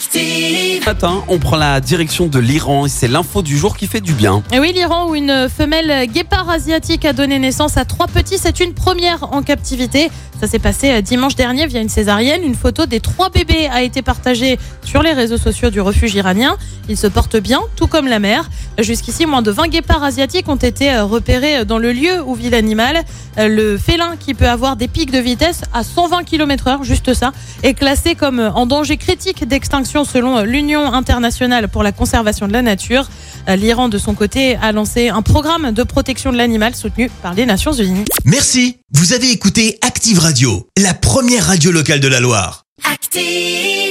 Ce matin, on prend la direction de l'Iran et c'est l'info du jour qui fait du bien. Et oui, l'Iran où une femelle guépard asiatique a donné naissance à trois petits, c'est une première en captivité. Ça s'est passé euh, dimanche dernier via une césarienne. Une photo des trois bébés a été partagée sur les réseaux sociaux du refuge iranien. Ils se portent bien, tout comme la mère. Jusqu'ici, moins de 20 guépards asiatiques ont été euh, repérés dans le lieu où vit l'animal. Euh, Le félin, qui peut avoir des pics de vitesse à 120 km/h, juste ça, est classé comme en danger critique d'extinction selon l'Union internationale pour la conservation de la nature. L'Iran, de son côté, a lancé un programme de protection de l'animal soutenu par les Nations Unies. Merci, vous avez écouté Active Radio, la première radio locale de la Loire. Active.